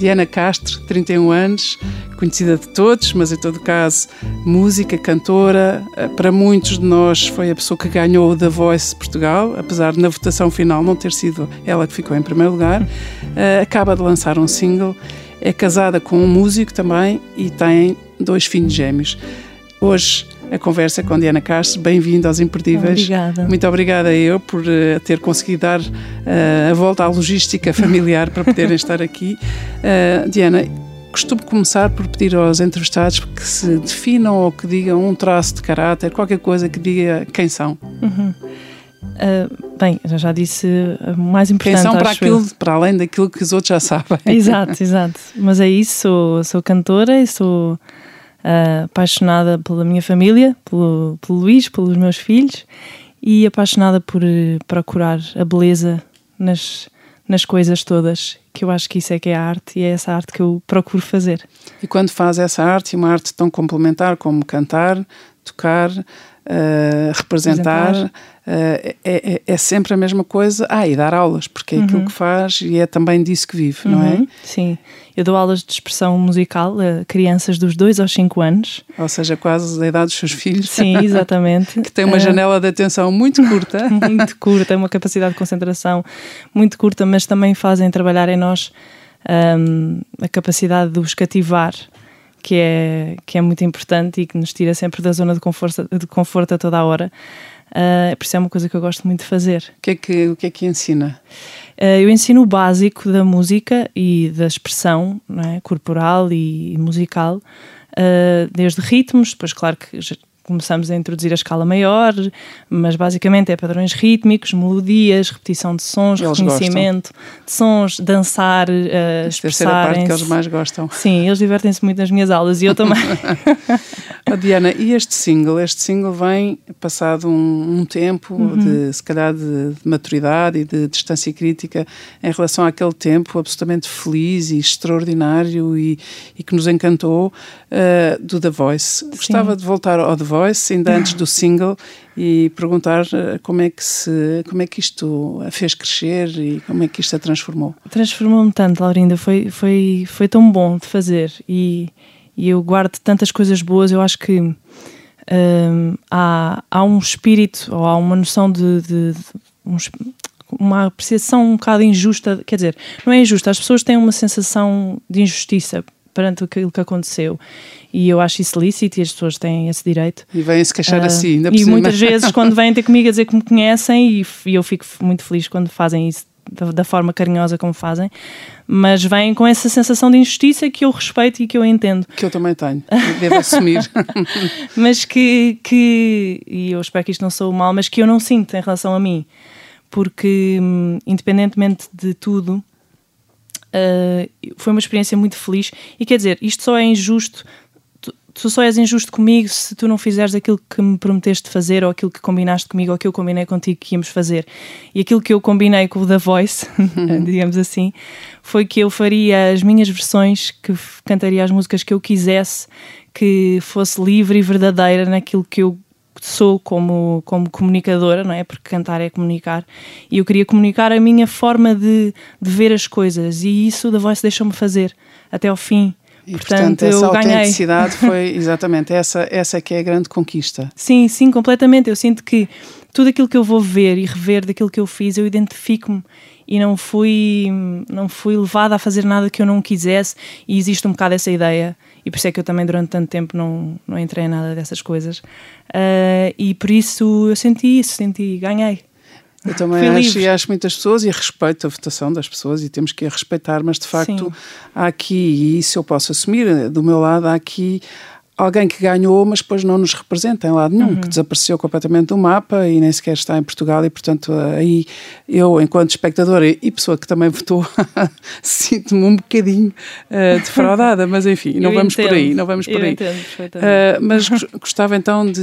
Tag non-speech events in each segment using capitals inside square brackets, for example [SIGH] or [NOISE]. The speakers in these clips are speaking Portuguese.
Diana Castro, 31 anos, conhecida de todos, mas em todo caso, música, cantora. Eh, para muitos de nós foi a pessoa que ganhou o The Voice Portugal, apesar de na votação final não ter sido ela que ficou em primeiro lugar. Uh, acaba de lançar um single, é casada com um músico também e tem dois filhos gêmeos. Hoje a conversa com Diana Castro. Bem-vindo aos Imperdíveis. Obrigada. Muito obrigada eu por uh, ter conseguido dar uh, a volta à logística familiar para poderem [LAUGHS] estar aqui. Uh, Diana, costumo começar por pedir aos entrevistados que se definam ou que digam um traço de caráter, qualquer coisa que diga quem são. Uhum. Uh, bem, já disse o mais importante. Quem são para, aquilo, para além daquilo que os outros já sabem. Exato, exato. Mas é isso, sou, sou cantora e sou uh, apaixonada pela minha família, pelo, pelo Luís, pelos meus filhos e apaixonada por uh, procurar a beleza nas, nas coisas todas, que eu acho que isso é que é a arte e é essa arte que eu procuro fazer. E quando faz essa arte, uma arte tão complementar como cantar, tocar, uh, representar. Uh, é, é, sempre a mesma coisa. Ah, e dar aulas, porque é uhum. aquilo que faz e é também disso que vive, uhum. não é? Uhum. Sim. Eu dou aulas de expressão musical a crianças dos 2 aos 5 anos. Ou seja, quase da idade dos seus filhos. Sim, [LAUGHS] exatamente. que tem uma uh, janela de atenção muito curta. [LAUGHS] muito curta, uma capacidade de concentração muito curta, mas também fazem trabalhar em nós um, a capacidade de os cativar que é, que é muito importante e que nos tira sempre da zona de conforto, de conforto a toda a hora. Uh, por isso é uma coisa que eu gosto muito de fazer. O que é que, o que, é que ensina? Uh, eu ensino o básico da música e da expressão é? corporal e, musical, uh, desde ritmos, depois, claro que começamos a introduzir a escala maior, mas basicamente é padrões rítmicos, melodias, repetição de sons, eles reconhecimento gostam. de sons, dançar, uh, expressar. a parte que eles mais gostam. Sim, eles divertem-se muito nas minhas aulas e eu também. [LAUGHS] oh, Diana, e este single? Este single vem passado um, um tempo uhum. de, se calhar, de, de, maturidade e de distância crítica em relação àquele tempo absolutamente feliz e extraordinário e, e que nos encantou uh, do The Voice. Sim. Gostava de voltar ao The Voice ainda antes do single, e perguntar eh, como é que se, como é que isto a fez crescer e como é que isto a transformou. Transformou-me tanto, Laurinda, foi, foi, foi tão bom de fazer e, e eu guardo tantas coisas boas, eu acho que hum, há, há um espírito ou há uma noção de, de, de um, uma apreciação um bocado injusta, quer dizer, não é injusta, as pessoas têm uma sensação de injustiça perante aquilo que aconteceu. E eu acho isso lícito e as pessoas têm esse direito. E vêm-se queixar uh, assim, ainda E muitas vezes, quando [LAUGHS] vêm ter comigo a dizer que me conhecem, e, e eu fico muito feliz quando fazem isso da, da, forma carinhosa como fazem, mas vêm com essa sensação de injustiça que eu respeito e que eu entendo. Que eu também tenho, devo assumir. [LAUGHS] mas que, que, e eu espero que isto não sou mal, mas que eu não sinto em relação a mim, porque hum, independentemente de tudo, Uh, foi uma experiência muito feliz. E quer dizer, isto só é injusto. Tu, só és injusto comigo se tu não fizeres aquilo que me prometeste fazer, ou aquilo que combinaste comigo, ou que eu combinei contigo que íamos fazer. E aquilo que eu combinei com o The Voice, [LAUGHS] digamos assim, foi que eu faria as minhas versões, que cantaria as músicas que eu quisesse, que fosse livre e verdadeira naquilo que eu sou como, como comunicadora, não é? Porque cantar é comunicar. E eu queria comunicar a minha forma de, de ver as coisas. E isso da Voice deixou-me fazer até ao fim. E, portanto, portanto essa autenticidade foi [LAUGHS] exatamente essa, essa é que é a grande conquista. Sim, sim, completamente. Eu sinto que tudo aquilo que eu vou ver e rever daquilo que eu fiz, eu identifico-me e não fui, não fui levada a fazer nada que eu não quisesse. E existe um bocado essa ideia e por isso é que eu também durante tanto tempo não, não entrei em nada dessas coisas. Uh, e por isso eu senti isso, senti, ganhei. Eu também acho, e acho muitas pessoas e respeito a votação das pessoas e temos que a respeitar, mas de facto Sim. há aqui, e isso eu posso assumir, do meu lado, há aqui alguém que ganhou, mas depois não nos representa em lado nenhum, uhum. que desapareceu completamente do mapa e nem sequer está em Portugal e, portanto, aí eu, enquanto espectadora e pessoa que também [LAUGHS] votou, [LAUGHS] sinto-me um bocadinho uh, defraudada, mas enfim, [LAUGHS] não eu vamos entendo. por aí, não vamos por eu aí. Entendo, uh, mas gostava então de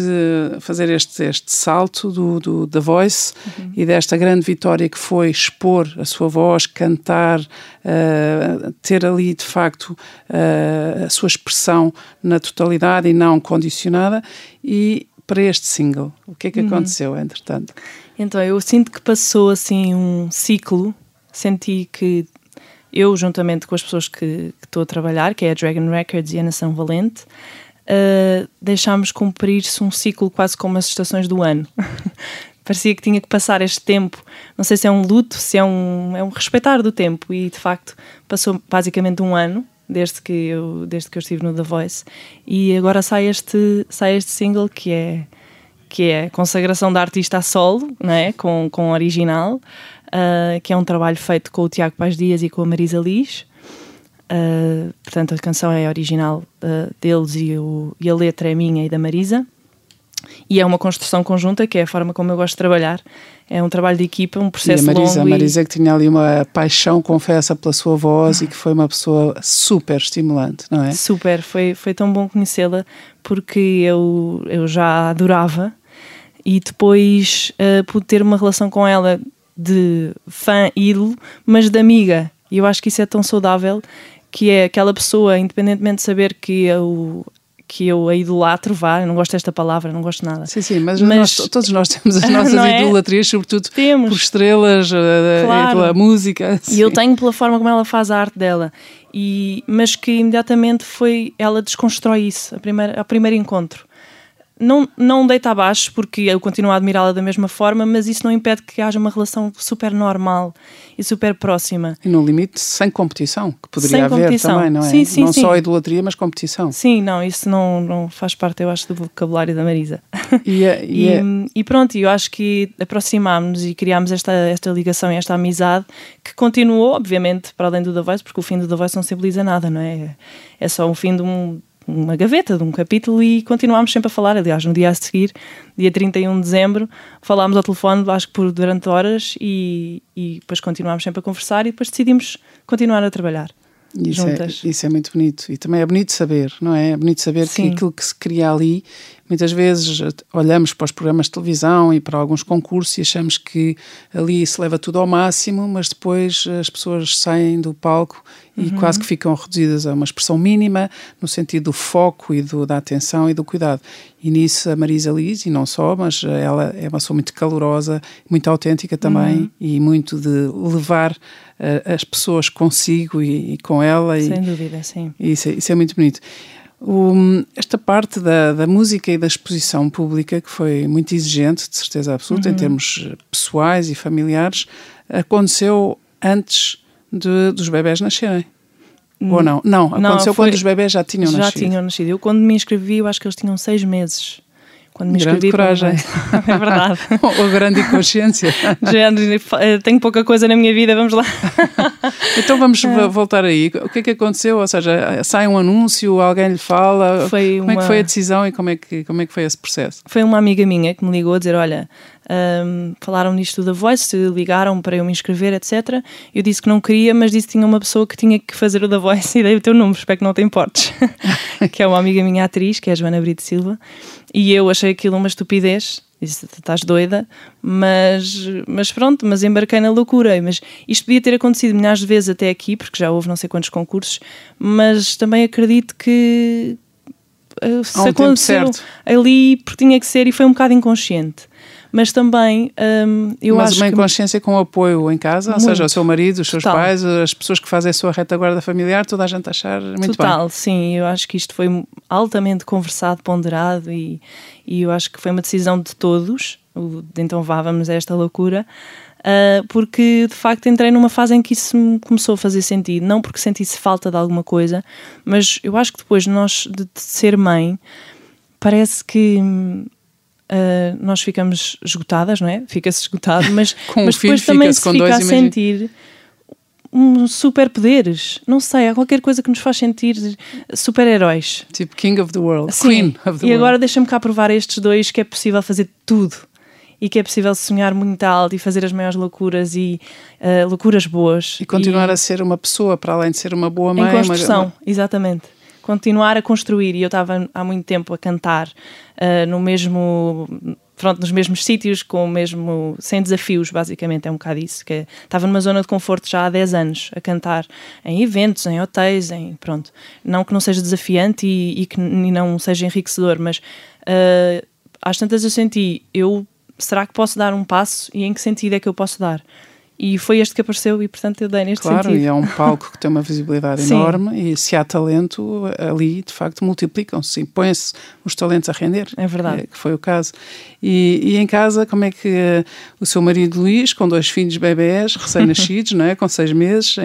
fazer este, este salto do, do da Voice uhum. e desta grande vitória que foi expor a sua voz, cantar, uh, ter ali de facto a sua expressão na totalidade e não condicionada. E para este single, o que é que uhum. aconteceu entretanto? Então, eu sinto que passou assim um ciclo, senti que eu, juntamente com as pessoas que, que estou a trabalhar, que é a Dragon Records e a Nação Valente, uh, deixámos cumprir-se um ciclo quase como as estações do ano. [LAUGHS] Parecia que tinha que passar este tempo. Não sei se é um luto, se é um, é um respeitar do tempo. E de facto passou basicamente um ano desde que eu, desde que eu estive no The Voice. E agora sai este, sai este single que é que é consagração da artista a solo, né, com, com original, uh, que é um trabalho feito com o Tiago Paz Dias e com a Marisa Liz. Uh, portanto, a canção é original uh, deles e, o, e a letra é minha e da Marisa. E é uma construção conjunta, que é a forma como eu gosto de trabalhar. É um trabalho de equipa, um processo e a Marisa, longo. A Marisa que tinha ali uma paixão, confessa, pela sua voz e que foi uma pessoa super estimulante, não é? Super, foi, foi tão bom conhecê-la porque eu, eu já a adorava e depois uh, pude ter uma relação com ela de fã ídolo, mas de amiga. E eu acho que isso é tão saudável que é aquela pessoa, independentemente de saber que eu que eu a idolatro, vá, eu não gosto desta palavra, não gosto nada. Sim, sim, mas, mas nós, todos nós temos as [LAUGHS] nossas é? idolatrias, sobretudo temos. por estrelas eh, claro. e pela música. E eu tenho pela forma como ela faz a arte dela. E, mas que imediatamente foi, ela desconstrói isso, a primeira, a primeiro encontro não, não deita abaixo, porque eu continuo a admirá-la da mesma forma, mas isso não impede que haja uma relação super normal e super próxima. E no limite, sem competição, que poderia sem haver competição. também, não é? Sim, sim, não sim. só idolatria, mas competição. Sim, não, isso não, não faz parte, eu acho, do vocabulário da Marisa. E, é, [LAUGHS] e, é... e, e pronto, eu acho que aproximámos-nos e criámos esta, esta ligação e esta amizade que continuou, obviamente, para além do The Voice, porque o fim do The Voice não simboliza nada, não é? É só o fim de um uma gaveta de um capítulo e continuámos sempre a falar. Aliás, no dia a seguir, dia 31 de dezembro, falámos ao telefone, acho que por durante horas, e, e depois continuámos sempre a conversar e depois decidimos continuar a trabalhar. Isso juntas. É, isso é muito bonito. E também é bonito saber, não é? É bonito saber Sim. que aquilo que se cria ali Muitas vezes eh, olhamos para os programas de televisão e para alguns concursos e achamos que ali se leva tudo ao máximo, mas depois as pessoas saem do palco e uhum. quase que ficam reduzidas a uma expressão mínima no sentido do foco e do, da atenção e do cuidado. E nisso a Marisa Liz, e não só, mas ela é uma pessoa muito calorosa, muito autêntica também uhum. e muito de levar uh, as pessoas consigo e, e com ela. Sem e, dúvida, sim. Isso, é, isso é muito bonito. O, esta parte da, da, música e da exposição pública, que foi muito exigente, de certeza absoluta, uhum. em termos pessoais e familiares, aconteceu antes de, dos bebés nascerem. Hum. Ou não? Não, aconteceu não, foi, quando os bebés já tinham já nascido. Já tinham nascido. Eu, quando me inscrevi, eu acho que eles tinham seis meses. Quando me grande coragem. [LAUGHS] [LAUGHS] É verdade. [LAUGHS] Ou grande consciência. Eh, tenho pouca coisa na minha vida, vamos lá. então vamos é. voltar aí. O que é que aconteceu? Ou seja, sai um anúncio, alguém lhe fala. Foi como uma... é que foi a decisão e como é que, como é que foi esse processo? Foi uma amiga minha que me ligou a dizer: Olha, um, falaram nisto da Voice, ligaram para eu me inscrever, etc. Eu disse que não queria, mas disse que tinha uma pessoa que tinha que fazer o da Voice [LAUGHS] e dei o teu número, espero que não te importes. [LAUGHS] que é uma amiga minha atriz, que é a Joana Brito Silva. E eu achei aquilo uma estupidez. Disse, estás doida, mas, mas pronto, mas embarquei na loucura. Mas isto podia ter acontecido milhares de vezes até aqui, porque já houve não sei quantos concursos, mas também acredito que uh, se um aconteceu ali porque tinha que ser e foi um bocado inconsciente mas também um, eu mas acho uma inconsciência que... com apoio em casa, muito. ou seja, o seu marido, os seus Total. pais, as pessoas que fazem a sua retaguarda familiar, toda a gente achar muito Total, bem. Total, sim, eu acho que isto foi altamente conversado, ponderado e, e eu acho que foi uma decisão de todos, então vá, vamos a esta loucura. Uh, porque de facto entrei numa fase em que isso me começou a fazer sentido, não porque sentisse falta de alguma coisa, mas eu acho que depois de nós de, de ser mãe, parece que uh, nós ficamos esgotadas, não é? Fica-se esgotado, mas, [LAUGHS] mas depois também se fica a sentir um superpoderes. Não sei, há qualquer coisa que nos faz sentir super-heróis. Tipo King of the World, Sim. Queen of the e World. agora deixa-me cá provar a estes dois que é possível fazer tudo. E que é possível sonhar muito alto e fazer as maiores loucuras e eh, loucuras boas. E continuar a ser uma pessoa, para além de ser uma boa mãe. Em construção, uma- exatamente. Continuar a construir. E eu estava há muito tempo a cantar ah, no mesmo. Pronto, nos mesmos sítios, com o mesmo. sem desafios, basicamente, é um bocado isso. Que estava numa zona de conforto já há 10 anos, a cantar em eventos, em hotéis, em. pronto. Não que não seja desafiante e, e que e não seja enriquecedor, mas ah, às tantas eu senti, eu. será que posso dar um passo e em que sentido é que eu posso dar? E foi este que apareceu e, portanto, eu dei neste Claro, sentido. e é um palco que tem uma visibilidade [LAUGHS] enorme e se há talento, ali de facto multiplicam-se e põem-se os talentos a render. É verdade. Que foi o caso. E, e em casa, como é que eh, o seu marido Luís, com dois filhos bebés recém-nascidos, [LAUGHS] não é? com seis meses,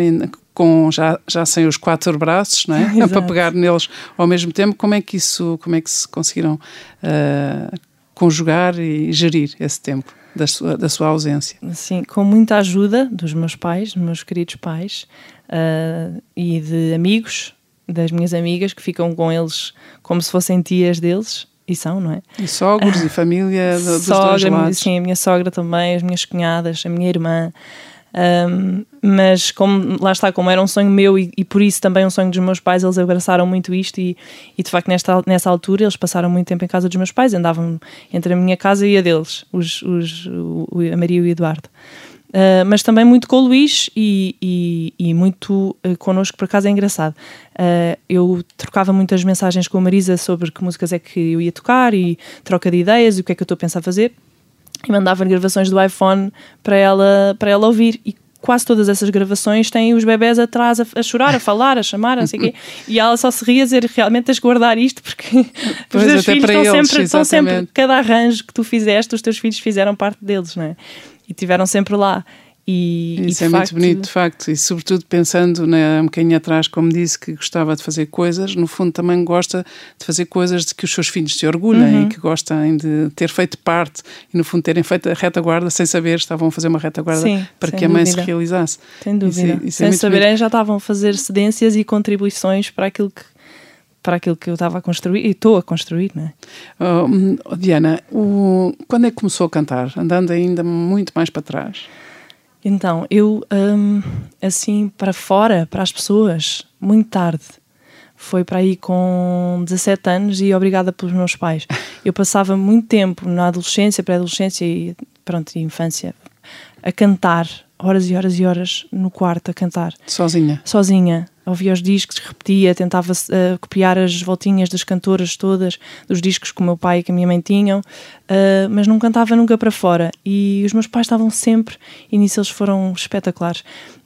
com já, já sem os quatro braços, não é? [LAUGHS] Para pegar neles ao mesmo tempo, como é que isso, como é que se conseguiram eh, conjugar e gerir esse tempo da sua, da sua ausência? Sim, com muita ajuda dos meus pais, dos meus queridos pais ah, e de amigos, das minhas amigas que ficam com eles como se fossem tias deles. E são, não é? E sogros e família do- dos dois sogra, lados. sim, a minha sogra também, as minhas cunhadas, a minha irmã. Ahm, mas como lá está, como era um sonho meu e, e por isso também um sonho dos meus pais, eles abraçaram muito isto e, e de facto nesta, nessa altura eles passaram muito tempo em casa dos meus pais, andavam entre a minha casa e a deles, os, os, o, a Maria e o Eduardo. Ah, mas também muito com o Luís e, e, e muito uh, connosco, por acaso é engraçado. Ah, eu trocava muitas mensagens com a Marisa sobre que músicas é que eu ia tocar e troca de ideias e o que é que eu estou a pensar fazer e mandava gravações do iPhone para ela, para ela ouvir. E quase todas essas gravações têm os bebés atrás a, a chorar, a [LAUGHS] falar, a chamar, não sei o quê. E ela só se ria a dizer: realmente tens que guardar isto porque [LAUGHS] os Pois, teus até filhos estão eles, sempre, estão sempre. Cada arranjo que tu fizeste, os teus filhos fizeram parte deles, não é? E tiveram sempre lá. E, e Isso de é facto, muito bonito, de facto, e sobretudo pensando né, um bocadinho atrás, como disse que gostava de fazer coisas, no fundo também gosta de fazer coisas de que os seus filhos se orgulhem Uhum. e que gostem de ter feito parte e no fundo terem feito a retaguarda sem saber, estavam a fazer uma retaguarda Sim, para que a mãe se realizasse. Sem dúvida. Isso é- isso é Sem muito saberem, já estavam a fazer cedências e contribuições para aquilo que, para aquilo que eu estava a construir e estou a construir, não é? Oh, hum, oh, Diana, o- quando é que começou a cantar? Andando ainda muito mais para trás. Então, eu, hum, assim, para fora, para as pessoas, muito tarde. Foi para aí com 17 anos e obrigada pelos meus pais. Eu passava muito tempo na adolescência, pré-adolescência e, pronto, infância a cantar, horas e horas e horas no quarto a cantar Sozinha. sozinha. Ouvia os discos, repetia, tentava eh, copiar as voltinhas das cantoras todas, dos discos que o meu pai e que a minha mãe tinham, eh, mas não cantava nunca para fora. E os meus pais estavam sempre, e nisso eles foram espetaculares,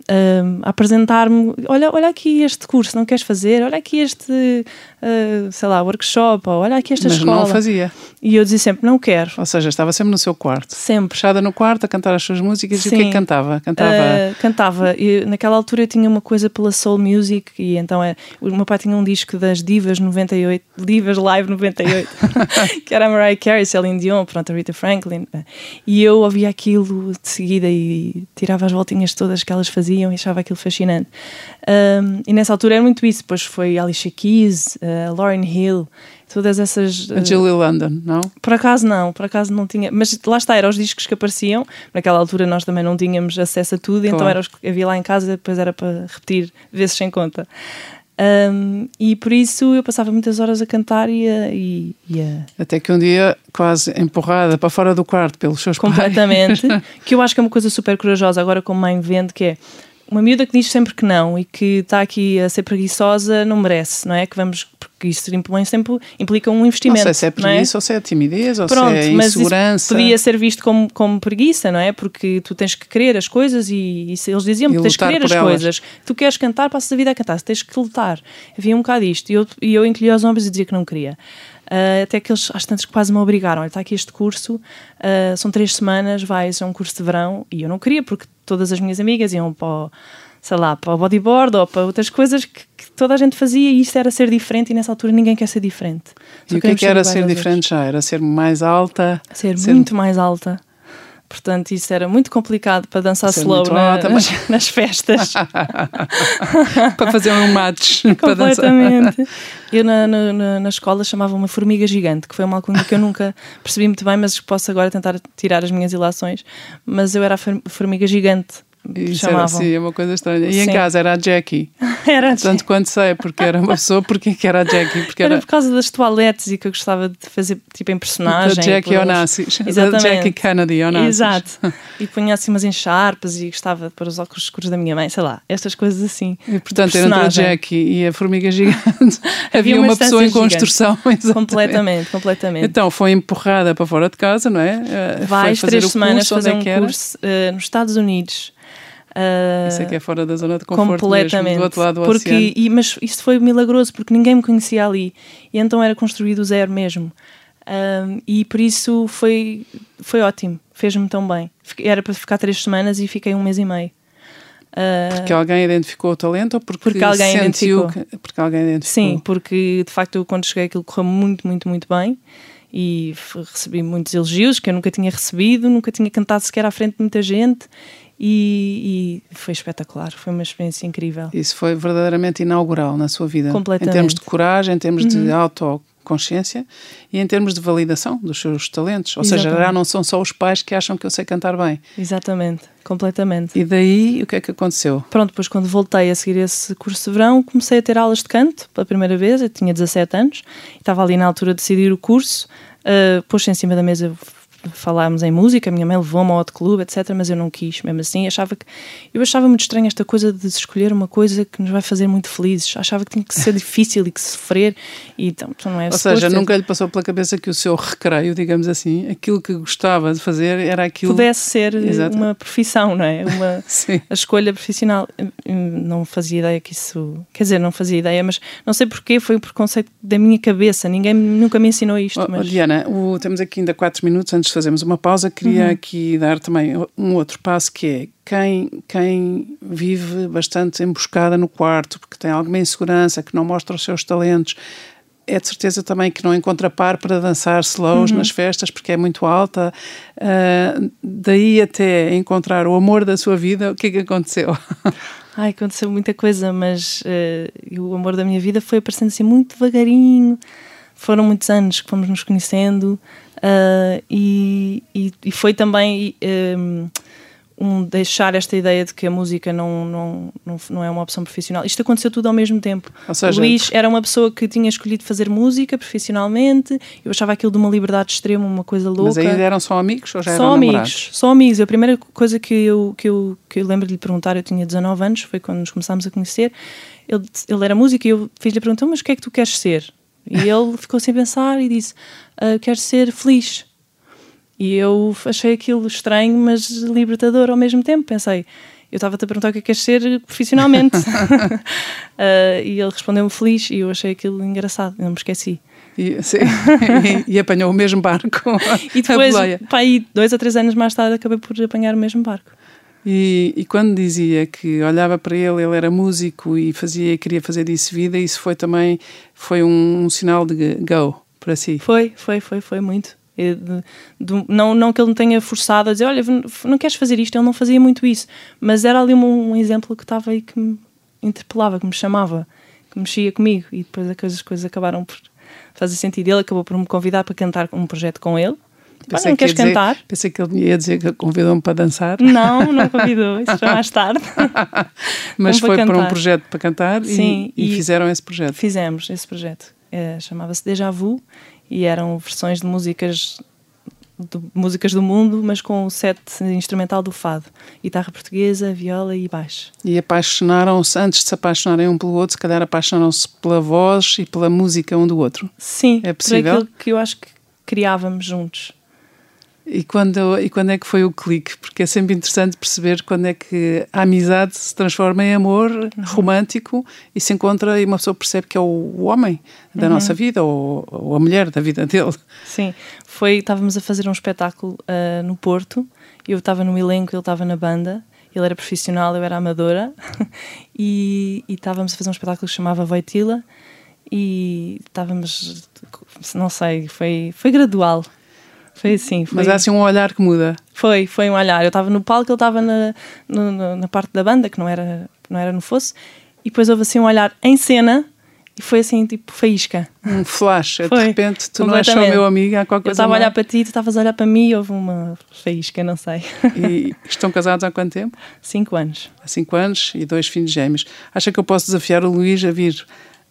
eh, a apresentar-me: olha, olha aqui este curso, não queres fazer? Olha aqui este, eh, sei lá, workshop, ou olha aqui esta Mas escola. não fazia. E eu dizia sempre: não quero, Ou seja, estava sempre no seu quarto. sempre. Fechada no quarto a cantar as suas músicas e o que é Sim. que cantava? Cantava. Uh, cantava. E, naquela altura eu tinha uma coisa pela soul music e então é, o meu pai tinha um disco das Divas 98, Divas Live 98, [LAUGHS] que era a Mariah Carey, Celine Dion, pronto, a Rita Franklin. E eu ouvia aquilo de seguida e tirava as voltinhas todas que elas faziam e achava aquilo fascinante. Um, e nessa altura era muito isso. Depois foi Alicia Keys, uh, Lauryn Hill, todas essas. A uh, Julie London, não? por acaso não, por acaso não tinha. Mas lá está, eram os discos que apareciam. Naquela altura nós também não tínhamos acesso a tudo, então Claro. era os que havia lá em casa, depois era para repetir vezes sem conta. Um, e por isso eu passava muitas horas a cantar e a. E, e a Até que um dia, quase empurrada para fora do quarto pelos seus pais. completamente. [LAUGHS] que eu acho que é uma coisa super corajosa, agora como mãe vendo, que é uma miúda que diz sempre que não e que está aqui a ser preguiçosa não merece, não é? Que vamos, porque isso sempre implica um Não investimento. sei se é não é? preguiça ou se é timidez ou Pronto, se é insegurança. podia ser visto como, como preguiça, não é? Porque tu tens que querer as coisas e, e eles diziam que tens que querer as elas. coisas. Tu queres cantar, passas a vida a cantar, tens que lutar. Havia um bocado isto. E eu, e eu encolhi os ombros e dizia que não queria. Ah, até que eles, às tantas, que quase me obrigaram. Olha, está aqui este curso, ah, são três semanas, vais a um curso de verão. E eu não queria, porque todas as minhas amigas iam para o, sei lá, para o bodyboard ou para outras coisas que, que toda a gente fazia e isto era ser diferente. E nessa altura ninguém quer ser diferente. Só E o que é que era ser diferente já? Era ser mais alta? ser, Ser- muito mais alta Portanto, isso era muito complicado para dançar é slow na- alta, nas, nas festas. [LAUGHS] para fazer um match. [LAUGHS] para dançar. Completamente. Eu na, na, na- escola chamava uma formiga gigante, que foi uma alcunha que eu nunca percebi muito bem, mas posso agora tentar tirar as minhas ilações. Mas eu era a for- formiga gigante. Chamavam. sim, é uma coisa estranha. E em Sim. casa era a Jackie. [LAUGHS] Era, Tanto quanto sei, porque era uma pessoa, porque que era a Jackie? Porque era era, por causa das toaletes e que eu gostava de fazer tipo em da personagem. Jackie pôr uns- Onassis. Da Exatamente. Jackie Kennedy Onassis. Exato. [LAUGHS] E punha assim umas encharpas e gostava de pôr os óculos escuros da minha mãe, sei lá, estas coisas assim. E, portanto, entre a. Jackie e a formiga gigante [LAUGHS] havia uma uma pessoa em construção. Completamente, completamente. Então foi empurrada para fora de casa, não é? Eh, Vais fazer três semanas curso, fazer é um curso eh, nos Estados Unidos. Eh, Isso é que é fora da zona de conforto completamente. mesmo, do outro lado do porque, oceano. e, mas isso foi milagroso porque ninguém me conhecia ali. E então era construído do zero mesmo. Ahm, e por isso foi, foi ótimo, fez-me tão bem. Era para ficar três semanas e fiquei um mês e meio. Ah, Porque alguém identificou o talento ou porque, Porque alguém sentiu identificou. que- porque alguém identificou? Sim, porque de facto eu quando cheguei aquilo correu muito, muito, muito bem e recebi muitos elogios que eu nunca tinha recebido, nunca tinha cantado sequer à frente de muita gente e, e foi espetacular, foi uma experiência incrível. Isso foi verdadeiramente inaugural na sua vida. Completamente. Em termos de coragem, em termos Uhum. de autoconsciência e em termos de validação dos seus talentos. Ou seja, Exatamente. já não são só os pais que acham que eu sei cantar bem. Exatamente, completamente. E daí, o que é que aconteceu? Pronto, depois quando voltei a seguir esse curso de verão, comecei a ter aulas de canto pela primeira vez, eu tinha 17 anos, estava ali na altura de decidir o curso, uh, pôs-se em cima da mesa falámos em música, a minha mãe levou-me ao outro clube, etc, mas eu não quis, mesmo assim, achava que eu achava muito estranho esta coisa de escolher uma coisa que nos vai fazer muito felizes, achava que tinha que ser [LAUGHS] difícil e que sofrer, e então então não é Ou seja, nunca lhe passou pela cabeça que o seu recreio, digamos assim, aquilo que gostava de fazer era aquilo. pudesse ser Exato. uma profissão, não é? Uma, [LAUGHS] a escolha profissional, não fazia ideia que isso. Quer dizer, não fazia ideia, mas não sei porquê, foi um preconceito da minha cabeça. Ninguém nunca me ensinou isto. Oh, oh, mas... Diana, o- temos aqui ainda quatro minutos antes de fazermos uma pausa. Queria Uhum. aqui dar também um outro passo que é quem, quem vive bastante emboscada no quarto, porque tem alguma insegurança, que não mostra os seus talentos, é de certeza também que não encontra par para dançar slows Uhum. nas festas porque é muito alta. Ah, daí até encontrar o amor da sua vida, o que é que aconteceu? [LAUGHS] Ai, aconteceu muita coisa, mas eh, o amor da minha vida foi aparecendo assim muito devagarinho. Foram muitos anos que fomos nos conhecendo ah, e, e, e foi também eh, um deixar esta ideia de que a música não, não, não, não é uma opção profissional. Isto aconteceu tudo ao mesmo tempo. Ou seja, o Luís era uma pessoa que tinha escolhido fazer música profissionalmente, eu achava aquilo de uma liberdade extrema, uma coisa louca. Mas ainda eram só amigos ou já Só eram amigos, namorados? só amigos. A primeira coisa que eu, que eu, que eu lembro de lhe perguntar, eu tinha 19 anos, foi quando nos começámos a conhecer. Ele, ele era músico e eu fiz-lhe a pergunta: "Então, Mas o que é que tu queres ser? E ele ficou sem pensar e disse: "Ah, Quero ser feliz. E eu achei aquilo estranho, mas libertador ao mesmo tempo. Pensei, eu estava-te a perguntar o que é que queres ser profissionalmente. [LAUGHS] Ah, e ele respondeu-me feliz e eu achei aquilo engraçado, não me esqueci. E, sim, e, e apanhou o mesmo barco. [LAUGHS] E depois, pá, aí, dois ou três anos mais tarde, acabei por apanhar o mesmo barco. E, e quando dizia que olhava para ele, ele era músico e fazia, queria fazer disso vida, isso foi também foi um, um sinal de go para si. Foi, foi, foi, foi muito. De- de- não, não que ele me tenha forçado a dizer, olha, não queres fazer isto, ele não fazia muito isso, mas era ali um, um exemplo que estava aí que me interpelava, que me chamava, que mexia comigo e depois as coisas acabaram por fazer sentido. Ele acabou por me convidar para cantar um projeto com ele. Olha, não que queres dizer- cantar? pensei que ele ia dizer que convidou-me para dançar, Não, não [LAUGHS] convidou, isso foi mais tarde. [LAUGHS] mas para foi para um projeto para cantar e- Sim, e, e- fizeram esse projeto. Fizemos esse projeto. Eh, Chamava-se Deja Vu e eram versões de músicas do, músicas do mundo, mas com o set instrumental do fado. Guitarra portuguesa, viola e baixo. E apaixonaram-se, antes de se apaixonarem um pelo outro, se calhar apaixonaram-se pela voz e pela música um do outro. Sim, É por possível? aquilo que eu acho que criávamos juntos. E quando, e quando é que foi o clique? Porque é sempre interessante perceber quando é que a amizade se transforma em amor Uhum. romântico e se encontra e uma pessoa percebe que é o, o homem da Uhum. nossa vida ou, ou a mulher da vida dele. Sim, foi, estávamos a fazer um espetáculo ah, no Porto, eu estava no elenco, ele estava na banda, ele era profissional, eu era amadora, [LAUGHS] e, e estávamos a fazer um espetáculo que se chamava Voitila, e estávamos, não sei, foi, foi gradual. Foi assim. Foi... Mas há assim um olhar que muda. Foi, foi um olhar. Eu estava no palco, ele estava na, na, na, parte da banda, que não era, não era no fosso, e depois houve assim um olhar em cena e foi assim, tipo, faísca. Um flash, foi, de repente tu não és só meu amigo, há qualquer. Eu estava a olhar para ti, tu estavas a olhar para mim e houve uma faísca, não sei. E estão casados há quanto tempo? [LAUGHS] Cinco anos. Há cinco anos e dois filhos gêmeos. Acha que eu posso desafiar o Luís a vir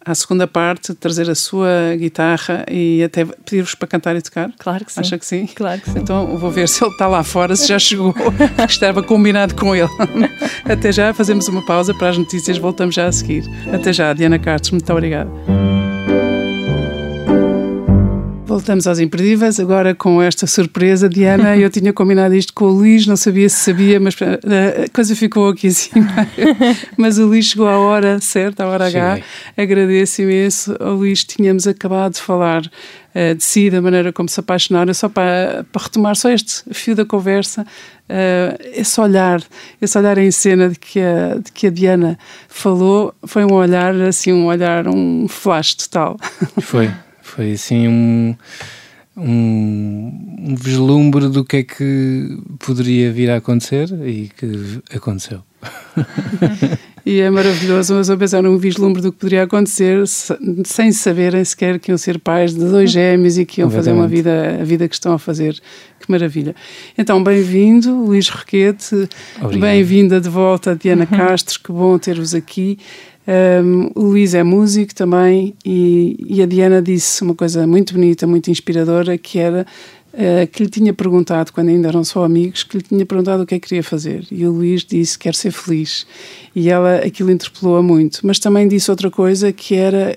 à segunda parte, trazer a sua guitarra e até pedir-vos para cantar e tocar? Claro que sim. Acha que sim? Claro que sim. Então vou ver se ele está lá fora, se já chegou, [LAUGHS] estava combinado com ele. [LAUGHS] Até já, fazemos uma pausa para as notícias, voltamos já a seguir. Até já, Diana Cartes, muito obrigada. Voltamos aos imperdíveis, agora com esta surpresa, Diana. Eu tinha combinado isto com o Luís, não sabia se sabia, mas eh, a coisa ficou aqui assim. [LAUGHS] mas o Luís chegou à hora certa, à hora H. Agradeço imenso ao Luís, tínhamos acabado de falar uh, de si, da maneira como se apaixonaram, só para, para retomar só este fio da conversa, uh, esse olhar, esse olhar em cena de que, a, de que a Diana falou, foi um olhar assim, um olhar, um flash total. Foi. Foi assim um, um, um vislumbre do que é que poderia vir a acontecer e que aconteceu. [LAUGHS] e é maravilhoso, mas a pensar um vislumbre do que poderia acontecer sem saberem sequer que iam ser pais de dois gêmeos e que iam fazer uma vida, a vida que estão a fazer. Que maravilha. Então, bem-vindo, Luís Roquete, bem-vinda de volta, Diana uhum. Castro, que bom ter-vos aqui. Um, o Luís é músico também e, e, a Diana disse uma coisa muito bonita, muito inspiradora, que era uh, que lhe tinha perguntado, quando ainda eram só amigos, que lhe tinha perguntado o que é que queria fazer. E o Luís disse, quer ser feliz. E ela, aquilo interpelou-a muito. Mas também disse outra coisa, que era,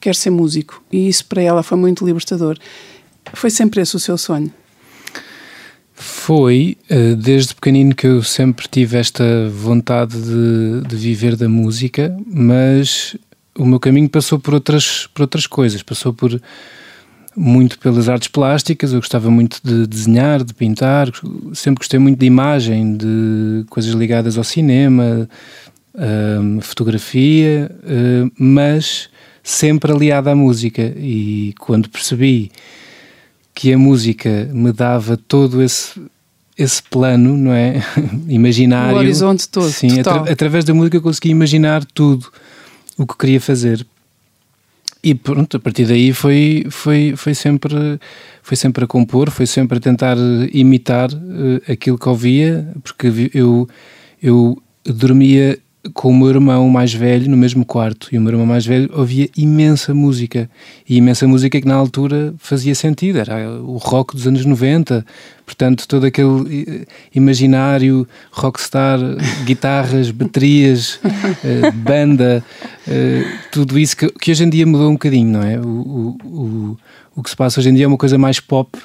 quer ser músico. E isso para ela foi muito libertador. Foi sempre esse o seu sonho? Foi, eh, desde pequenino que eu sempre tive esta vontade de, de, viver da música, mas o meu caminho passou por outras, por outras coisas, passou por muito pelas artes plásticas, eu gostava muito de desenhar, de pintar, sempre gostei muito de imagem, de coisas ligadas ao cinema, ehm, fotografia, eh, mas sempre aliada à música. E quando percebi que a música me dava todo esse esse plano, não é? [LAUGHS] Imaginário. O horizonte todo. Sim, atra através da música eu consegui imaginar tudo o que queria fazer. E pronto, a partir daí foi, foi, foi, sempre, foi sempre a compor, foi sempre a tentar imitar uh, aquilo que ouvia, porque eu, eu dormia com o meu irmão mais velho no mesmo quarto. E o meu irmão mais velho ouvia imensa música. E imensa música que na altura fazia sentido, era o rock dos anos 90 portanto todo aquele eh, imaginário rockstar, guitarras [LAUGHS] baterias, uh, banda uh, tudo isso que, que, hoje em dia mudou um bocadinho, não é? O, o, o, o que se passa hoje em dia é uma coisa mais pop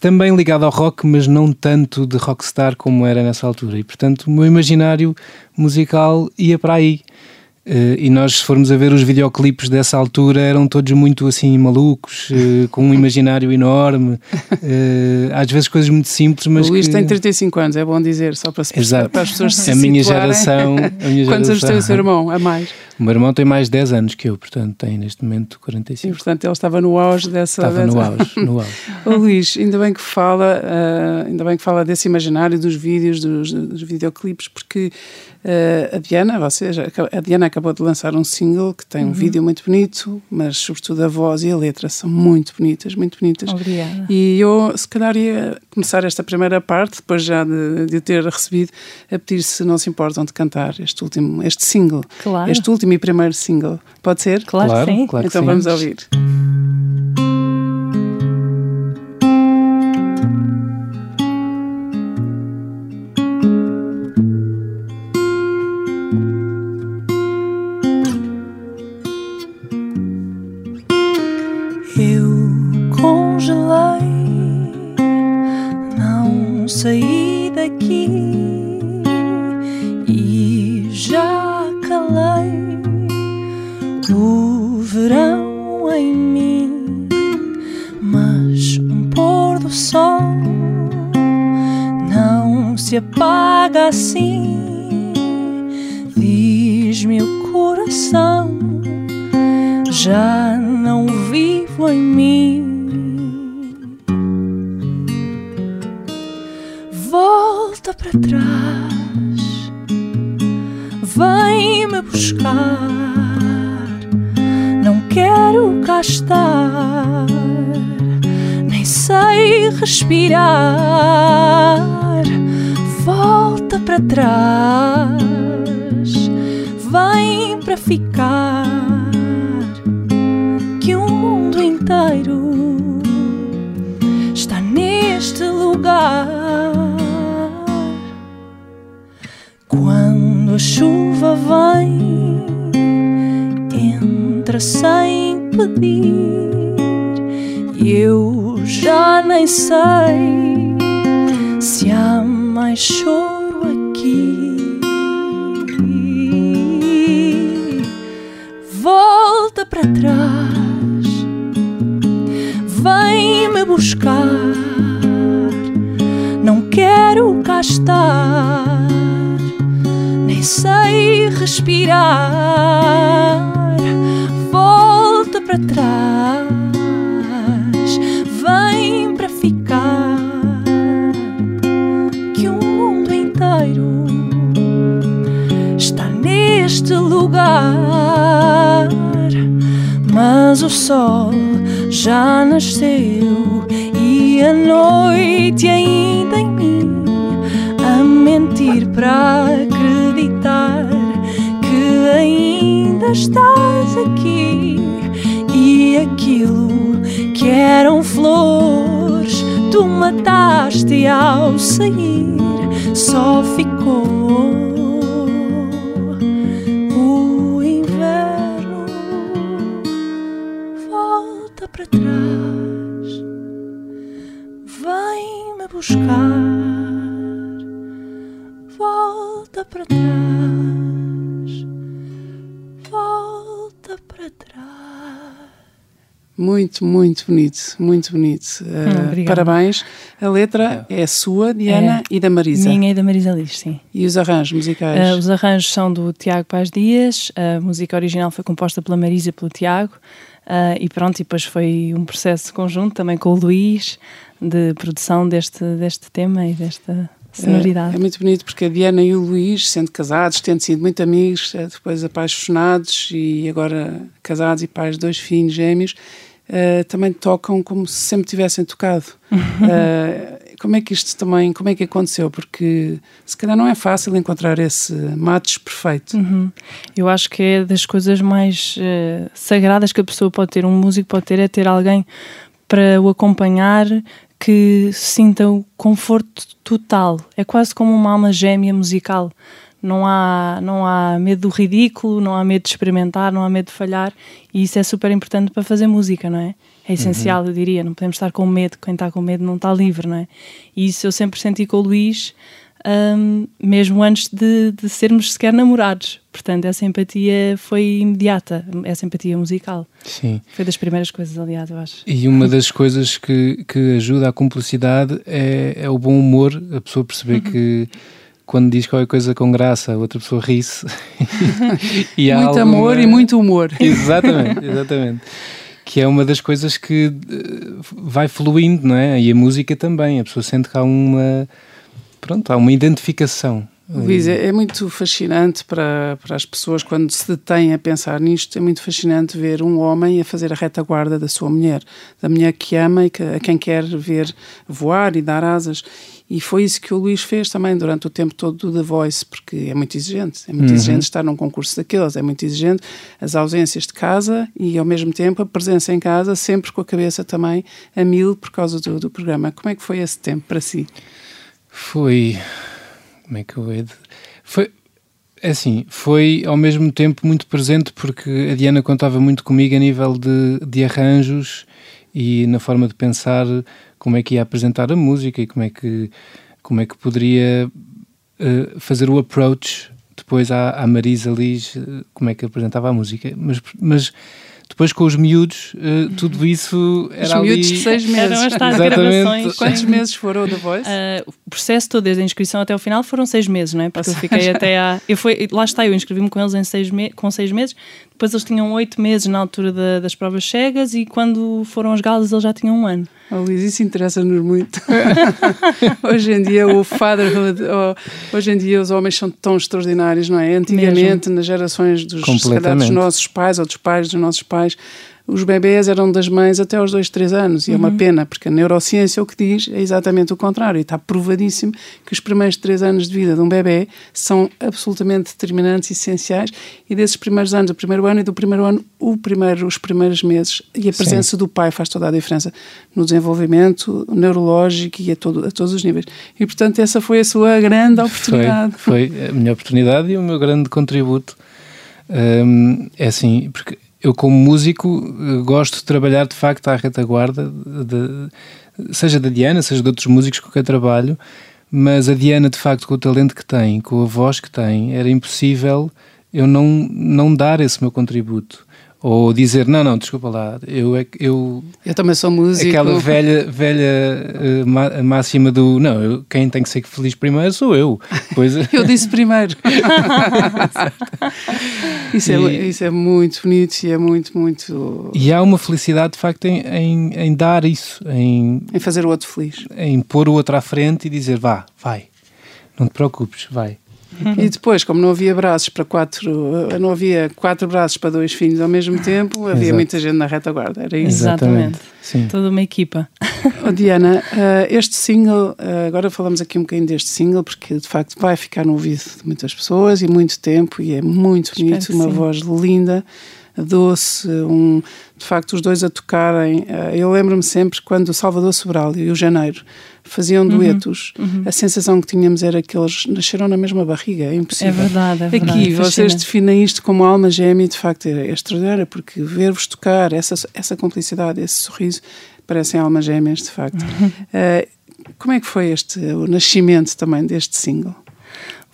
também ligado ao rock, mas não tanto de rockstar como era nessa altura. E portanto, o meu imaginário musical ia para aí. Uh, e nós, se formos a ver os videoclipes dessa altura, eram todos muito assim malucos, uh, [LAUGHS] com um imaginário enorme, uh, às vezes coisas muito simples, mas. O Luís que... tem 35 anos, é bom dizer, só para, se, para as pessoas se a minha geração. A minha Quantos anos tem o seu irmão? A mais? O meu irmão tem mais 10 anos que eu, portanto tem neste momento 45. E portanto ele estava no auge dessa. Estava dessa... no auge, no auge. [LAUGHS] o Luís, ainda bem que fala, ainda bem que fala desse imaginário, dos vídeos, dos, dos videoclipes, porque Uh, a Diana, vocês, a Diana acabou de lançar um single que tem um uhum. vídeo muito bonito, mas sobretudo a voz e a letra são muito bonitas, muito bonitas. Obrigada. E eu, se calhar, ia começar esta primeira parte, depois já de, de ter recebido, a pedir se não se importam de cantar este último, este single. Claro. Este último e primeiro single. Pode ser? Claro, claro sim. Claro então sim. vamos ouvir. Respirar. Volta para trás, vem para ficar. Que o mundo inteiro está neste lugar. Quando a chuva vem, entra sem pedir, e eu já nem sei se há mais choro aqui. Volta para trás, vem-me buscar. Não quero cá estar, nem sei respirar. Volta para trás, lugar. Mas o sol já nasceu e a noite ainda em mim a mentir para acreditar que ainda estás aqui e aquilo que eram flores tu mataste ao sair só ficou Muito, muito bonito, muito bonito. Uh, obrigada. parabéns. A letra é sua, Diana, e da Marisa. minha e da Marisa Liz, sim E os arranjos musicais? Uh, os arranjos são do Tiago Paz Dias, a música original foi composta pela Marisa e pelo Tiago, uh, e pronto, e depois foi um processo conjunto também com o Luís de produção deste, deste tema e desta sonoridade. É, é muito bonito porque a Diana e o Luís, sendo casados, tendo sido muito amigos, depois apaixonados e agora casados e pais de dois filhos gêmeos, eh, também tocam como se sempre tivessem tocado. Eh, como é que isto também, como é que aconteceu? Porque se calhar não é fácil encontrar esse match perfeito. Uhum. Eu acho que é das coisas mais eh, sagradas que a pessoa pode ter, um músico pode ter, é ter alguém para o acompanhar que sinta o conforto total. É quase como uma alma gêmea musical. Não há, não há medo do ridículo, não há medo de experimentar, não há medo de falhar, e isso é super importante para fazer música, não é? É essencial, eu diria. Não podemos estar com medo, quem está com medo não está livre, não é? E isso eu sempre senti com o Luís, hum, mesmo antes de, de sermos sequer namorados. Portanto, essa empatia foi imediata, essa empatia musical. Sim. Foi das primeiras coisas, aliás, eu acho. E uma das coisas que, que ajuda à cumplicidade é, é o bom humor, a pessoa perceber que quando diz qualquer coisa com graça, a outra pessoa ri-se. [LAUGHS] Muito alguma- amor e muito humor. Exatamente, exatamente. Que é uma das coisas que eh, vai fluindo, não é? E a música também, a pessoa sente que há uma. Pronto, há uma identificação. Luís, é, é muito fascinante para, para as pessoas quando se detêm a pensar nisto. É muito fascinante ver um homem a fazer a retaguarda da sua mulher, da mulher que ama e que, a quem quer ver voar e dar asas. E foi isso que o Luís fez também durante o tempo todo do The Voice, porque é muito exigente. É muito Uhum. exigente estar num concurso daqueles, é muito exigente as ausências de casa e, ao mesmo tempo, a presença em casa, sempre com a cabeça também a mil por causa do, do programa. Como é que foi esse tempo para si? Foi. Como é que eu hei de... Foi. É assim, foi ao mesmo tempo muito presente porque a Diana contava muito comigo a nível de, de arranjos e na forma de pensar como é que ia apresentar a música e como é que, como é que poderia eh, fazer o approach depois à, à Marisa Liz, eh, como é que apresentava a música. Mas, mas depois com os miúdos, eh, tudo isso era Os ali... miúdos de seis meses. Eram as tais Exatamente. gravações. Quantos meses foram o The Voice? Ah, o processo todo, desde a inscrição até o final, foram seis meses, não é? Porque eu fiquei até a. Eu fui, lá está, eu inscrevi-me com eles em seis me... com seis meses, depois eles tinham oito meses na altura da, das provas cegas e quando foram aos galas eles já tinham um ano. Oh, Luís, isso interessa-nos muito. [LAUGHS] hoje em dia o fatherhood, oh, hoje em dia os homens são tão extraordinários, não é? Antigamente, Mesmo. nas gerações dos, dos nossos pais ou dos pais dos nossos pais, os bebés eram das mães até aos 2, 3 anos. E uhum. é uma uhum. pena, porque a neurociência o que diz é exatamente o contrário. E está provadíssimo que os primeiros 3 anos de vida de um bebê são absolutamente determinantes e essenciais. E desses primeiros anos, o primeiro ano e do primeiro ano, o primeiro, os primeiros meses. E a presença Sim. do pai faz toda a diferença no desenvolvimento neurológico e a, todo, a todos os níveis. E, portanto, essa foi a sua grande oportunidade. Foi, foi a minha oportunidade e o meu grande contributo. Um, é assim, porque eu como músico eh, gosto de trabalhar de facto à retaguarda, de, seja da Diana, seja de outros músicos com quem trabalho, mas a Diana de facto com o talento que tem, com a voz que tem, era impossível eu não, não dar esse meu contributo. Ou dizer, não, não, desculpa lá, eu é eu Eu também sou músico. Aquela velha, velha uh, máxima do, não, eu, quem tem que ser feliz primeiro sou eu. Pois... [LAUGHS] eu disse primeiro. [LAUGHS] isso, é e, é, isso é muito bonito e é muito, muito. E há uma felicidade de facto em, em, em dar isso, em, em fazer o outro feliz. Em pôr o outro à frente e dizer, vá, vai, não te preocupes, vai. E depois, como não havia braços para quatro, não havia quatro braços para dois filhos ao mesmo tempo, havia Exato. muita gente na retaguarda. Era isso. Exatamente. Sim. Toda uma equipa. Oh, Diana, eh, este single, eh, agora falamos aqui um bocadinho deste single, porque de facto vai ficar no ouvido de muitas pessoas e muito tempo, e é muito bonito, uma sim. voz linda doce, um, de facto os dois a tocarem. Eh, eu lembro-me sempre quando o Salvador Sobral e o Janeiro faziam uhum, duetos, uhum. a sensação que tínhamos era que eles nasceram na mesma barriga, é impossível. É verdade, é verdade. Aqui, vocês definem isto como alma gêmea e de facto é, é extraordinário, porque ver-vos tocar, essa, essa cumplicidade, esse sorriso, parecem almas gêmeas, de facto. Uhum. [LAUGHS] Uh, como é que foi este, o nascimento também deste single?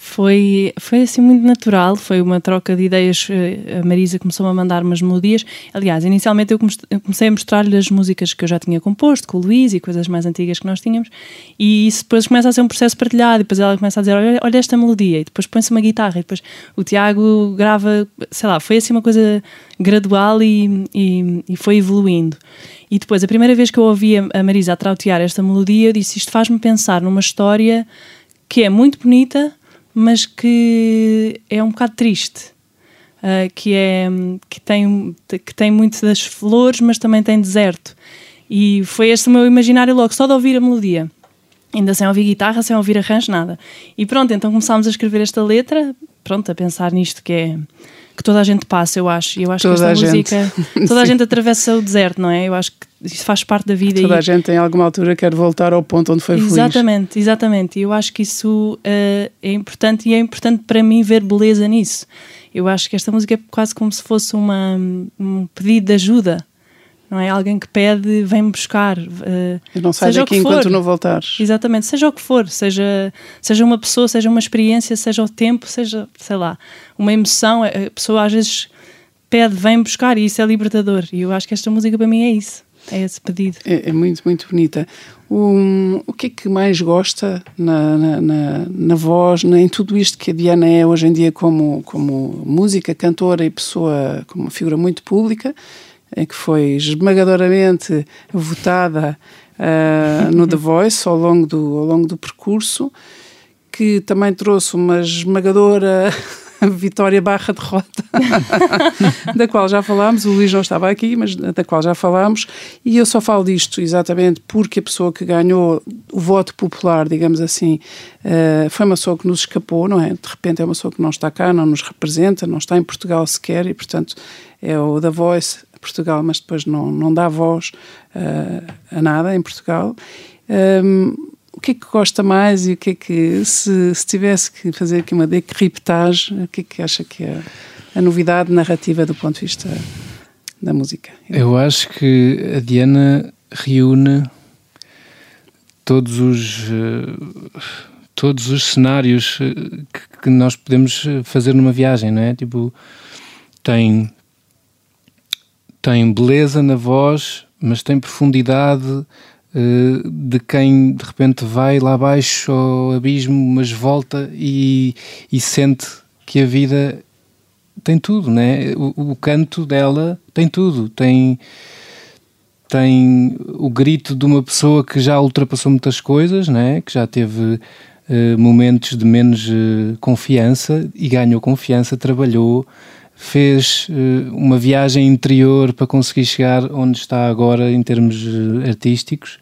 Foi, foi assim muito natural, foi uma troca de ideias. Eh, a Marisa começou a mandar umas melodias. Aliás, inicialmente eu comecei a mostrar-lhe as músicas que eu já tinha composto com o Luís e coisas mais antigas que nós tínhamos, e isso depois começa a ser um processo partilhado. E depois ela começa a dizer: Olha, olha esta melodia, e depois põe-se uma guitarra, e depois o Tiago grava, sei lá, foi assim uma coisa gradual e, e, e foi evoluindo. E depois, a primeira vez que eu ouvi a Marisa a trautear esta melodia, eu disse: Isto faz-me pensar numa história que é muito bonita mas que é um bocado triste. Uh, que, é, que, tem, que tem muito das flores, mas também tem deserto. E foi este o meu imaginário logo, só de ouvir a melodia. Ainda sem ouvir guitarra, sem ouvir arranjo, nada. E pronto, então começámos a escrever esta letra, pronto, a pensar nisto que é que toda a gente passa, eu acho. Eu acho toda que esta música, gente. [LAUGHS] toda a gente atravessa o deserto, não é? Eu acho que isso faz parte da vida. Toda e... a gente em alguma altura quer voltar ao ponto onde foi feliz. Exatamente, exatamente. E eu acho que isso uh, é importante e é importante para mim ver beleza nisso. Eu acho que esta música é quase como se fosse uma, um pedido de ajuda não é? Alguém que pede, vem-me buscar. Uh, Eu não saio daqui enquanto não voltares. Exatamente, seja o que for, seja, seja uma pessoa, seja uma experiência, seja o tempo, seja, sei lá, uma emoção. A pessoa às vezes pede, vem-me buscar e isso é libertador. E eu acho que esta música para mim é isso, é esse pedido. É, é muito, muito bonita. O, o que é que mais gosta na, na, na, na voz, na, em tudo isto que a Diana é hoje em dia como, como música, cantora e pessoa, como uma figura muito pública? que foi esmagadoramente votada uh, no The [LAUGHS] Voice ao longo, do, ao longo do percurso, que também trouxe uma esmagadora vitória barra derrota, [LAUGHS] da qual já falámos, o Luís não estava aqui, mas da qual já falámos, e eu só falo disto exatamente porque a pessoa que ganhou o voto popular, digamos assim, uh, foi uma pessoa que nos escapou, não é? De repente é uma pessoa que não está cá, não nos representa, não está em Portugal sequer, e portanto é o The Voice Portugal, mas depois não, não dá voz uh, a nada em Portugal. Um, o que é que gosta mais e o que é que, se, se tivesse que fazer aqui uma decriptagem, o que é que acha que é a novidade narrativa do ponto de vista da música? Eu acho que a Diana reúne todos os uh, todos os cenários eh, que, que, nós podemos fazer numa viagem, não é? Tipo, tem tem beleza na voz, mas tem profundidade de quem de repente vai lá abaixo ao abismo, mas volta e, e sente que a vida tem tudo, né? O, o, canto dela tem tudo, tem tem o grito de uma pessoa que já ultrapassou muitas coisas, né? Que já teve uh, momentos de menos uh, confiança e ganhou confiança, trabalhou, fez uh, uma viagem interior para conseguir chegar onde está agora em termos artísticos,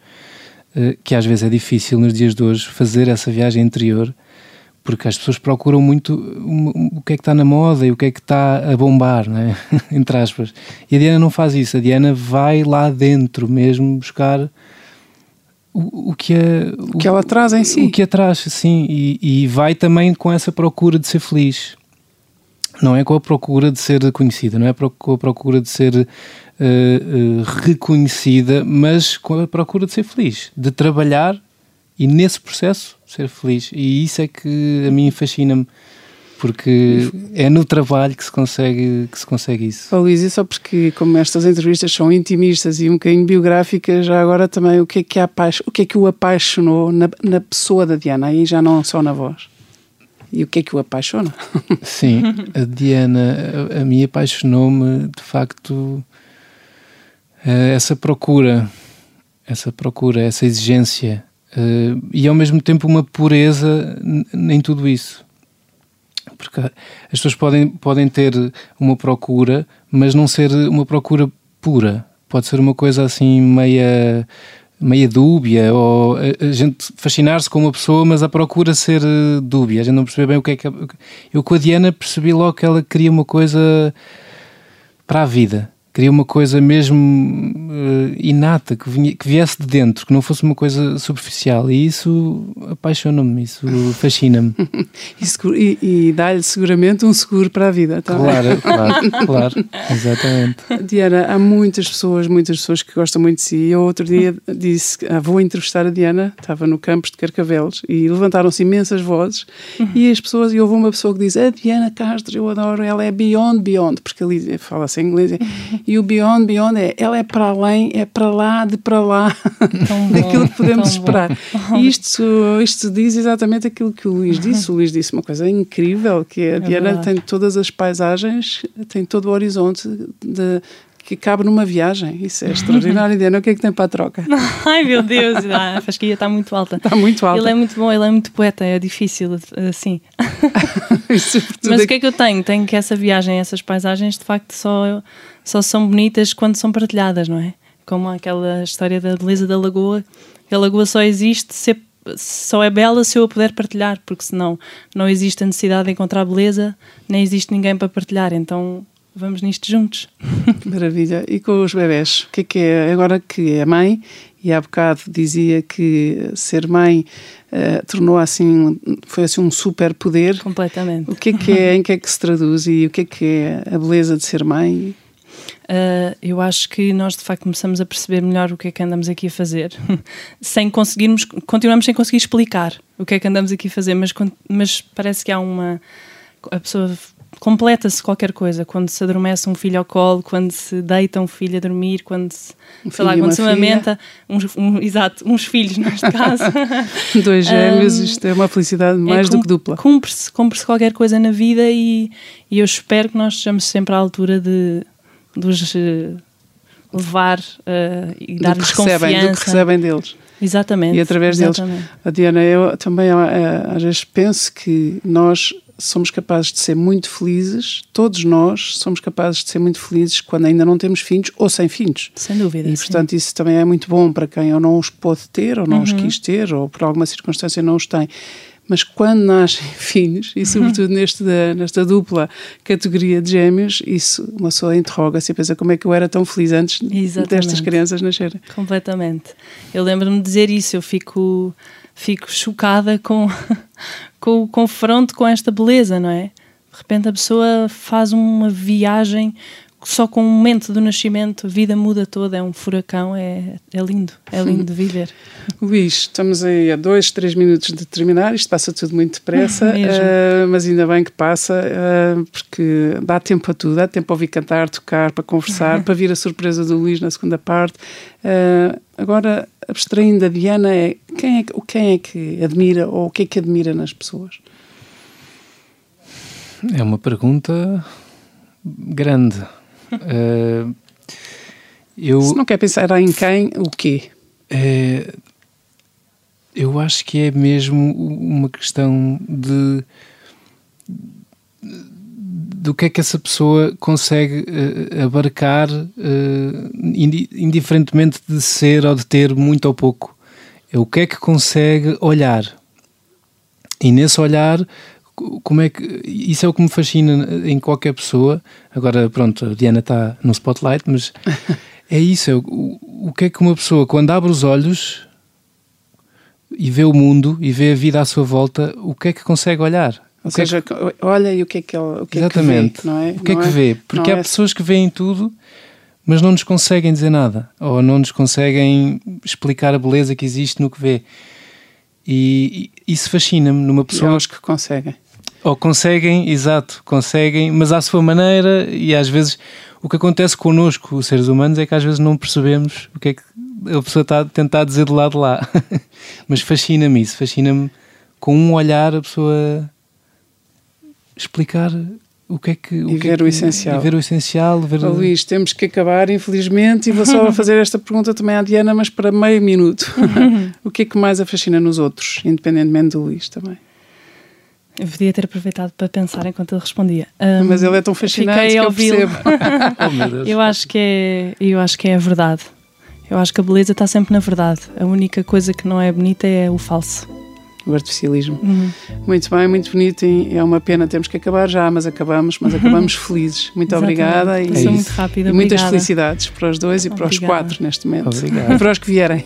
que às vezes é difícil nos dias de hoje fazer essa viagem interior porque as pessoas procuram muito o que é que está na moda e o que é que está a bombar, né? [LAUGHS] entre aspas. E a Diana não faz isso, a Diana vai lá dentro mesmo buscar o, o que é o, o que ela traz em si. O que a traz, sim, e, e vai também com essa procura de ser feliz. Não é com a procura de ser conhecida, não é com a procura de ser uh, uh, reconhecida, mas com a procura de ser feliz, de trabalhar e nesse processo ser feliz. E isso é que a mim fascina-me porque é no trabalho que se consegue, que se consegue isso. Oh, Luís, e só porque como estas entrevistas são intimistas e um bocadinho biográficas, já agora também o que é que, o, que, é que o apaixonou na, na pessoa da Diana, aí já não só na voz. E o que é que o apaixona? [LAUGHS] Sim, a Diana, a, a mim apaixonou-me de facto eh, essa procura, essa procura, essa exigência Uh, e ao mesmo tempo uma pureza em tudo isso. Porque as pessoas podem, podem ter uma procura, mas não ser uma procura pura. Pode ser uma coisa assim meia, meia dúbia, ou a, gente fascinar-se com uma pessoa, mas a procura ser eh, dúbia. A gente não percebe bem o que é que. Eu com a Diana percebi logo que ela queria uma coisa para a vida queria uma coisa mesmo uh, inata, que, vinha, que viesse de dentro, que não fosse uma coisa superficial. E isso apaixona-me, isso fascina-me. [LAUGHS] e, e, dá-lhe seguramente um seguro para a vida. Tá? Claro, [LAUGHS] claro, claro, exatamente. Diana, há muitas pessoas, muitas pessoas que gostam muito de si. Eu outro dia disse, ah, vou entrevistar a Diana, estava no campus de Carcavelos, e levantaram-se imensas vozes, uhum. e as pessoas, e houve uma pessoa que diz, a Diana Castro, eu adoro, ela é beyond, beyond, porque ali fala-se em inglês, e o Beyond, Beyond é ela é para além, é para lá, de para lá [LAUGHS] [LAUGHS] daquilo que podemos esperar. Isto, isto diz exatamente aquilo que o Luís disse. O Luís disse uma coisa incrível, que é, a Diana é tem todas as paisagens, tem todo o horizonte de, que cabe numa viagem. Isso é extraordinário, [LAUGHS] Diana. O que é que tem para a troca? Ai, meu Deus, a fasquia está muito alta. Está muito alta. Ele é muito bom, ele é muito poeta, é difícil assim. Mas o que é que eu tenho? Tenho que essa viagem, essas paisagens, de facto, só, só são bonitas quando são partilhadas, não é? Como aquela história da beleza da lagoa. A lagoa só existe se só é bela se eu a puder partilhar, porque senão não existe a necessidade de encontrar beleza, nem existe ninguém para partilhar. Então vamos nisto juntos. [LAUGHS] Maravilha. E com os bebés? O que é que é? Agora que é mãe, e há bocado dizia que ser mãe uh, tornou assim, foi assim um super poder. Completamente. O que é que é, em que é que se traduz e o que é que é a beleza de ser mãe? Uh, eu acho que nós de facto começamos a perceber melhor o que é que andamos aqui a fazer, [LAUGHS] sem conseguirmos, continuamos sem conseguir explicar o que é que andamos aqui a fazer, mas, mas parece que há uma. A pessoa completa-se qualquer coisa. Quando se adormece um filho ao colo, quando se deita um filho a dormir, quando se, um sei lá, quando se amamenta, uns, um, exato, uns filhos neste caso. [LAUGHS] Dois gêmeos, um, isto é uma felicidade mais é, do que dupla. Cumpre-se cumpre qualquer coisa na vida e, e, eu espero que nós estejamos sempre à altura de, de os uh, levar uh, e dar-lhes confiança. Do que recebem deles. Exatamente. E através exatamente. deles. A Diana, eu também uh, às vezes penso que nós somos capazes de ser muito felizes, todos nós somos capazes de ser muito felizes quando ainda não temos filhos ou sem filhos. Sem dúvida. E, portanto, sim. isso também é muito bom para quem ou não os pôde ter, ou não uhum. os quis ter, ou por alguma circunstância não os tem. Mas quando nascem [LAUGHS] filhos, e sobretudo neste da, nesta dupla categoria de gêmeos, isso uma pessoa interroga-se e pensa como é que eu era tão feliz antes Exatamente. destas crianças nascerem. Completamente. Eu lembro-me de dizer isso, eu fico fico chocada com, [LAUGHS] com o confronto com esta beleza, não é? De repente a pessoa faz uma viagem só com o momento do nascimento, a vida muda toda, é um furacão, é, é lindo, é lindo de [LAUGHS] viver. Luís, estamos aí a dois, três minutos de terminar, isto passa tudo muito depressa, [LAUGHS] uh, mas ainda bem que passa, uh, porque dá tempo a tudo, dá tempo a ouvir cantar, tocar, para conversar, [LAUGHS] para vir a surpresa do Luís na segunda parte. Uh, agora, abstraindo a Diana, é quem, é quem é que admira ou o que é que admira nas pessoas? É uma pergunta grande. Uh, eu, Se não quer pensar em quem, o quê? É, eu acho que é mesmo uma questão de do que é que essa pessoa consegue uh, abarcar, uh, indiferentemente de ser ou de ter muito ou pouco. É o que é que consegue olhar. E nesse olhar, como é que. Isso é o que me fascina em qualquer pessoa. Agora, pronto, a Diana está no spotlight, mas [LAUGHS] é isso. É o, o que é que uma pessoa, quando abre os olhos e vê o mundo e vê a vida à sua volta, o que é que consegue olhar? Ou seja, que... olha e o que é que, o que, Exatamente. É que vê, não é? O que é que vê? Porque há é... pessoas que veem tudo, mas não nos conseguem dizer nada, ou não nos conseguem explicar a beleza que existe no que vê. E, isso fascina-me numa pessoa. E os que conseguem. Ou conseguem, exato, conseguem, mas à sua maneira, e às vezes o que acontece connosco, os seres humanos, é que às vezes não percebemos o que é que a pessoa está a tentar dizer do lado de lá. [LAUGHS] mas fascina-me isso, fascina-me com um olhar a pessoa explicar o que é que. O e que ver é o essencial. Ver o essencial. Ver oh, Luís, temos que acabar, infelizmente, e vou só [LAUGHS] fazer esta pergunta também à Diana, mas para meio minuto. [LAUGHS] o que é que mais a fascina nos outros, independentemente do Luís também? Eu podia ter aproveitado para pensar enquanto ele respondia. Um, mas ele é tão fascinante que eu percebo. [LAUGHS] oh, eu acho que é, eu acho que é a verdade. Eu acho que a beleza está sempre na verdade. A única coisa que não é bonita é o falso o artificialismo. Uhum. Muito bem, muito bonito. E é uma pena, temos que acabar já, mas acabamos, mas acabamos [LAUGHS] felizes. Muito Exatamente. obrigada e, é muito rápido, e muitas felicidades para os dois e obrigada. para os quatro neste momento. Obrigado. E [LAUGHS] para os que vierem.